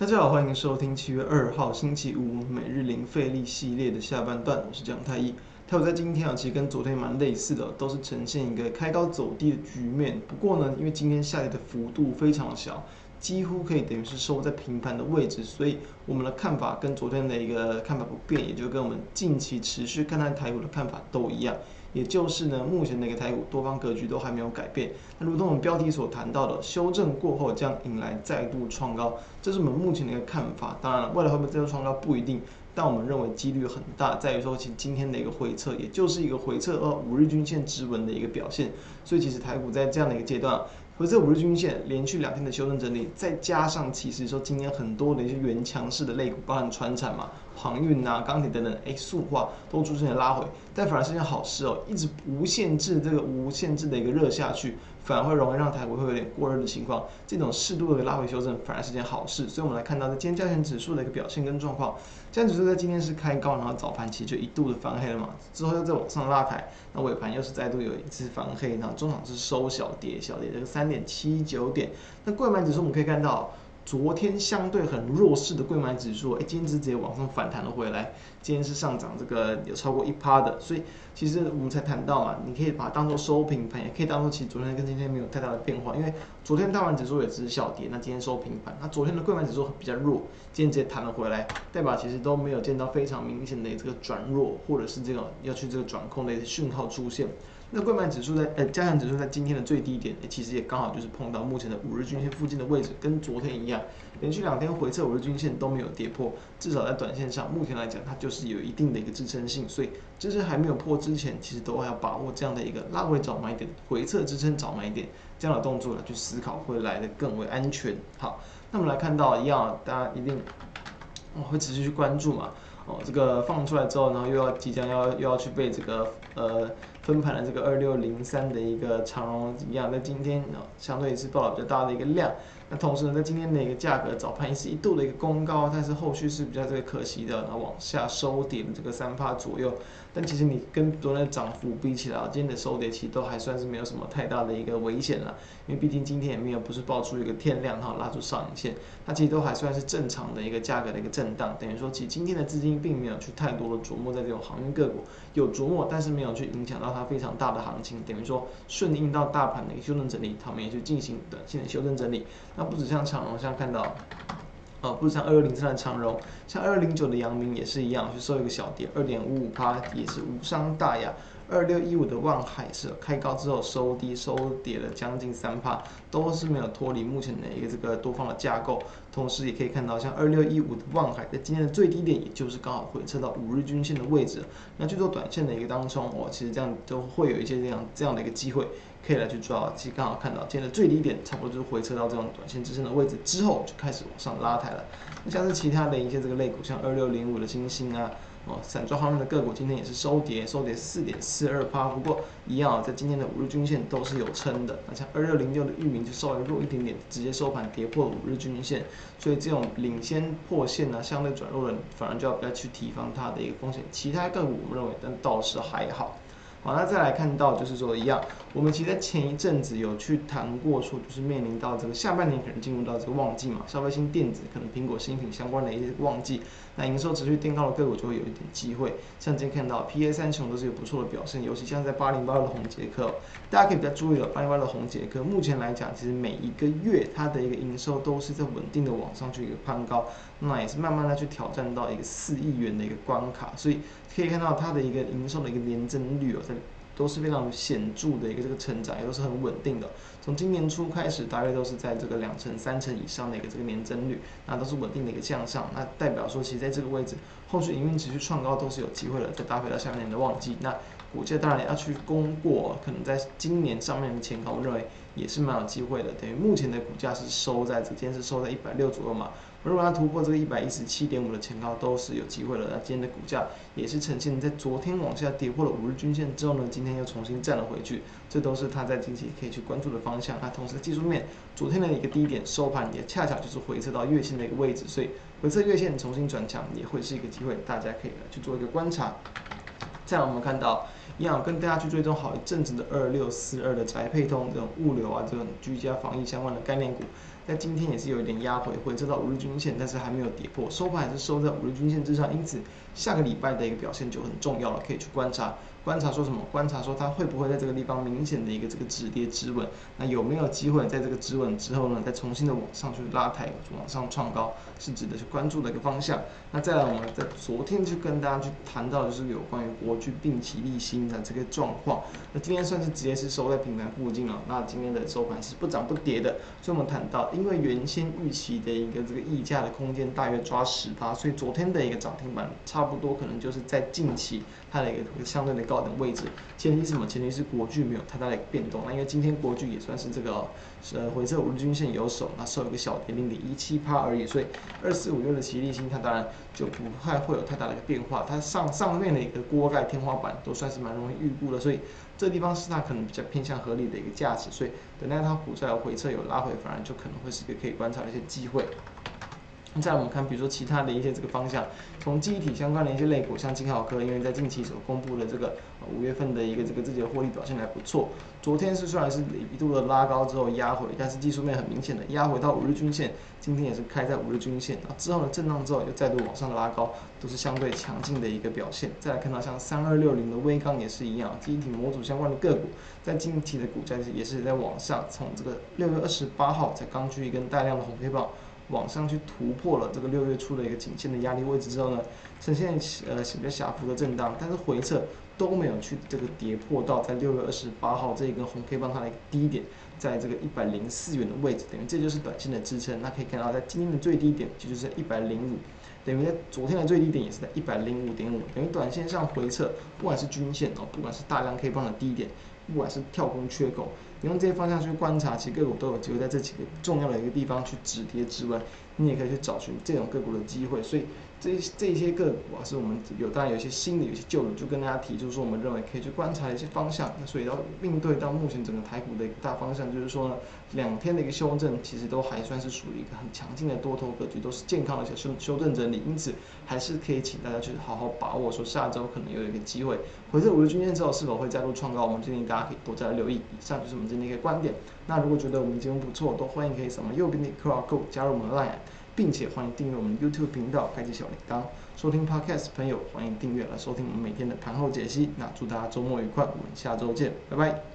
大家好，欢迎收听七月二号星期五每日零费力系列的下半段，我是蒋太一。台股在今天啊，其实跟昨天蛮类似的，都是呈现一个开高走低的局面。不过呢，因为今天下跌的幅度非常小，几乎可以等于是收在平盘的位置，所以我们的看法跟昨天的一个看法不变，也就跟我们近期持续看待台股的看法都一样。也就是呢，目前的一个台股多方格局都还没有改变。那如同我们标题所谈到的，修正过后将迎来再度创高，这是我们目前的一个看法。当然了，未来会不会再度创高不一定，但我们认为几率很大，在于说其今天的一个回撤，也就是一个回撤二五日均线支稳的一个表现。所以其实台股在这样的一个阶段。和这五日均线连续两天的修正整理，再加上其实说今天很多的一些原强势的类股，包含传产嘛、航运啊、钢铁等等，哎，塑化都出现了拉回，但反而是件好事哦，一直无限制这个无限制的一个热下去，反而会容易让台股会有点过热的情况。这种适度的拉回修正反而是件好事，所以我们来看到在今天加权指数的一个表现跟状况。加权指数在今天是开高，然后早盘其实就一度的翻黑了嘛，之后又再往上拉抬，那尾盘又是再度有一次翻黑，然后中场是收小跌，小跌这个三点七九点。那贵买指数我们可以看到。昨天相对很弱势的贵买指数，哎，今天直接往上反弹了回来。今天是上涨这个有超过一趴的，所以其实我们才谈到嘛，你可以把它当做收平盘，也可以当做其实昨天跟今天没有太大的变化，因为昨天大盘指数也只是小跌，那今天收平盘，那昨天的柜买指数比较弱，今天直接弹了回来，代表其实都没有见到非常明显的这个转弱，或者是这个要去这个转空的一个讯号出现。那柜买指数在呃加权指数在今天的最低点，其实也刚好就是碰到目前的五日均线附近的位置，跟昨天一样，连续两天回测五日均线都没有跌破，至少在短线上，目前来讲它就是有一定的一个支撑性，所以支撑还没有破之前，其实都还要把握这样的一个拉回找买点，回测支撑找买点这样的动作来去思考，会来得更为安全。好，那我们来看到一样，大家一定哦会持续去关注嘛。哦，这个放出来之后，然后又要即将要又要去被这个呃分盘的这个二六零三的一个长荣一样，在今天相对也是爆了比较大的一个量。那同时呢，在今天的一个价格早盘也是一度的一个攻高，但是后续是比较这个可惜的，然后往下收跌这个三趴左右。但其实你跟昨天的涨幅比起来，今天的收跌其实都还算是没有什么太大的一个危险了，因为毕竟今天也没有不是爆出一个天量哈拉出上影线，它其实都还算是正常的一个价格的一个震荡。等于说，其实今天的资金并没有去太多的琢磨在这种航运个股，有琢磨，但是没有去影响到它非常大的行情。等于说，顺应到大盘的一个修正整理，他们也去进行短线的修正整理。那不止像长荣，像看到，呃，不止像二六零三的长荣，像二六零九的阳明也是一样，去收一个小跌，二点五五八，也是无伤大雅。二六一五的望海是开高之后收低，收跌了将近三趴，都是没有脱离目前的一个这个多方的架构。同时也可以看到，像二六一五的万海在今天的最低点，也就是刚好回撤到五日均线的位置。那去做短线的一个当中，哦，其实这样都会有一些这样这样的一个机会，可以来去抓。其实刚好看到今天的最低点，差不多就是回撤到这种短线支撑的位置之后，就开始往上拉抬了。那像是其他的一些这个类股，像二六零五的晶心啊。哦，散装方面的个股今天也是收跌，收跌四点四二趴。不过一样，在今天的五日均线都是有撑的。那像二六零六的玉米就稍微弱一点点，直接收盘跌破五日均线。所以这种领先破线呢，相对转弱的，反而就要不要去提防它的一个风险。其他个股我们认为，但倒是还好。好，那再来看到就是说一样，我们其实在前一阵子有去谈过，说就是面临到这个下半年可能进入到这个旺季嘛，消费性电子可能苹果新品相关的一些旺季，那营收持续垫高的个股就会有一点机会。像今天看到 P A 三雄都是有不错的表现，尤其像在八零八二的宏捷科，大家可以比较注意了，八零八二的红杰克目前来讲，其实每一个月它的一个营收都是在稳定的往上去一个攀高，那也是慢慢的去挑战到一个四亿元的一个关卡，所以可以看到它的一个营收的一个年增率哦。都是非常显著的一个这个成长，也都是很稳定的。从今年初开始，大约都是在这个两成、三成以上的一个这个年增率，那都是稳定的一个向上。那代表说，其实在这个位置，后续营运持续创高都是有机会的。再搭配到下半年的旺季，那股价当然要去攻过，可能在今年上面的前高，我认为也是蛮有机会的。等于目前的股价是收在，今天是收在一百六左右嘛。如果它突破这个一百一十七点五的前高，都是有机会的。那今天的股价也是呈现在昨天往下跌破了五日均线之后呢，今天又重新站了回去，这都是它在近期可以去关注的方向。那同时技术面，昨天的一个低点收盘也恰巧就是回撤到月线的一个位置，所以回撤月线重新转强也会是一个机会，大家可以来去做一个观察。再来我们看到一样跟大家去追踪好一阵子的二六四二的宅配通这种物流啊，这种居家防疫相关的概念股。在今天也是有一点压回，回撤到五日均线，但是还没有跌破，收盘还是收在五日均线之上，因此下个礼拜的一个表现就很重要了，可以去观察。观察说什么？观察说它会不会在这个地方明显的一个这个止跌止稳？那有没有机会在这个止稳之后呢，再重新的往上去拉抬，往上创高，是值得去关注的一个方向。那再来，我们在昨天就跟大家去谈到，就是有关于国巨定期利兴的这个状况。那今天算是直接是收在平台附近了。那今天的收盘是不涨不跌的。所以我们谈到，因为原先预期的一个这个溢价的空间大约抓十八，所以昨天的一个涨停板差不多可能就是在近期它的一个相对的高等位置。前提是什么？前提是国巨没有太大的变动。那因为今天国巨也算是这个呃回撤五日均线有守，那收一个小跌零点一七趴而已。所以二四五六的奇力星，它当然就不太会有太大的一个变化。它上上面的一个锅盖天花板都算是蛮容易预估的，所以这地方是它可能比较偏向合理的一个价值。所以等待它股价回撤有拉回，反而就可能会是一个可以观察的一些机会。再来我们看，比如说其他的一些这个方向，从记忆体相关的一些类股，像金浩科，因为在近期所公布的这个五月份的一个这个自己的获利表现还不错。昨天是虽然是一度的拉高之后压回，但是技术面很明显的压回到五日均线，今天也是开在五日均线，啊之后的震荡之后又再度往上拉高，都是相对强劲的一个表现。再来看到像三二六零的威刚也是一样，记忆体模组相关的个股，在近期的股价也是在往上，从这个六月二十八号才刚出一根带量的红黑棒。往上去突破了这个六月初的一个颈线的压力位置之后呢，呈现呃比较小幅的震荡，但是回撤都没有去这个跌破到在六月二十八号这一根红 K 棒它的一个低点，在这个一百零四元的位置，等于这就是短线的支撑。那可以看到在今天的最低点就是一百零五，等于在昨天的最低点也是在一百零五点五，等于短线上回撤，不管是均线哦，不管是大量 K 棒的低点，不管是跳空缺口。你用这些方向去观察，其实个股都有机会在这几个重要的一个地方去止跌止稳，你也可以去找寻这种个股的机会。所以这这些个股啊，是我们有当然有一些新的，有些旧的，就跟大家提，就是说我们认为可以去观察一些方向。那所以要面对到目前整个台股的一个大方向，就是说呢，两天的一个修正，其实都还算是属于一个很强劲的多头格局，都是健康的一些修修正整理。因此，还是可以请大家去好好把握，说下周可能有一个机会回测五日均线之后，是否会再度创高？我们建议大家可以多加留意。以上就是我们。的一个观点。那如果觉得我们节目不错，都欢迎可以扫描右边的 QR code 加入我们的 Line，并且欢迎订阅我们 YouTube 频道，开启小铃铛。收听 Podcast 朋友欢迎订阅来收听我们每天的盘后解析。那祝大家周末愉快，我们下周见，拜拜。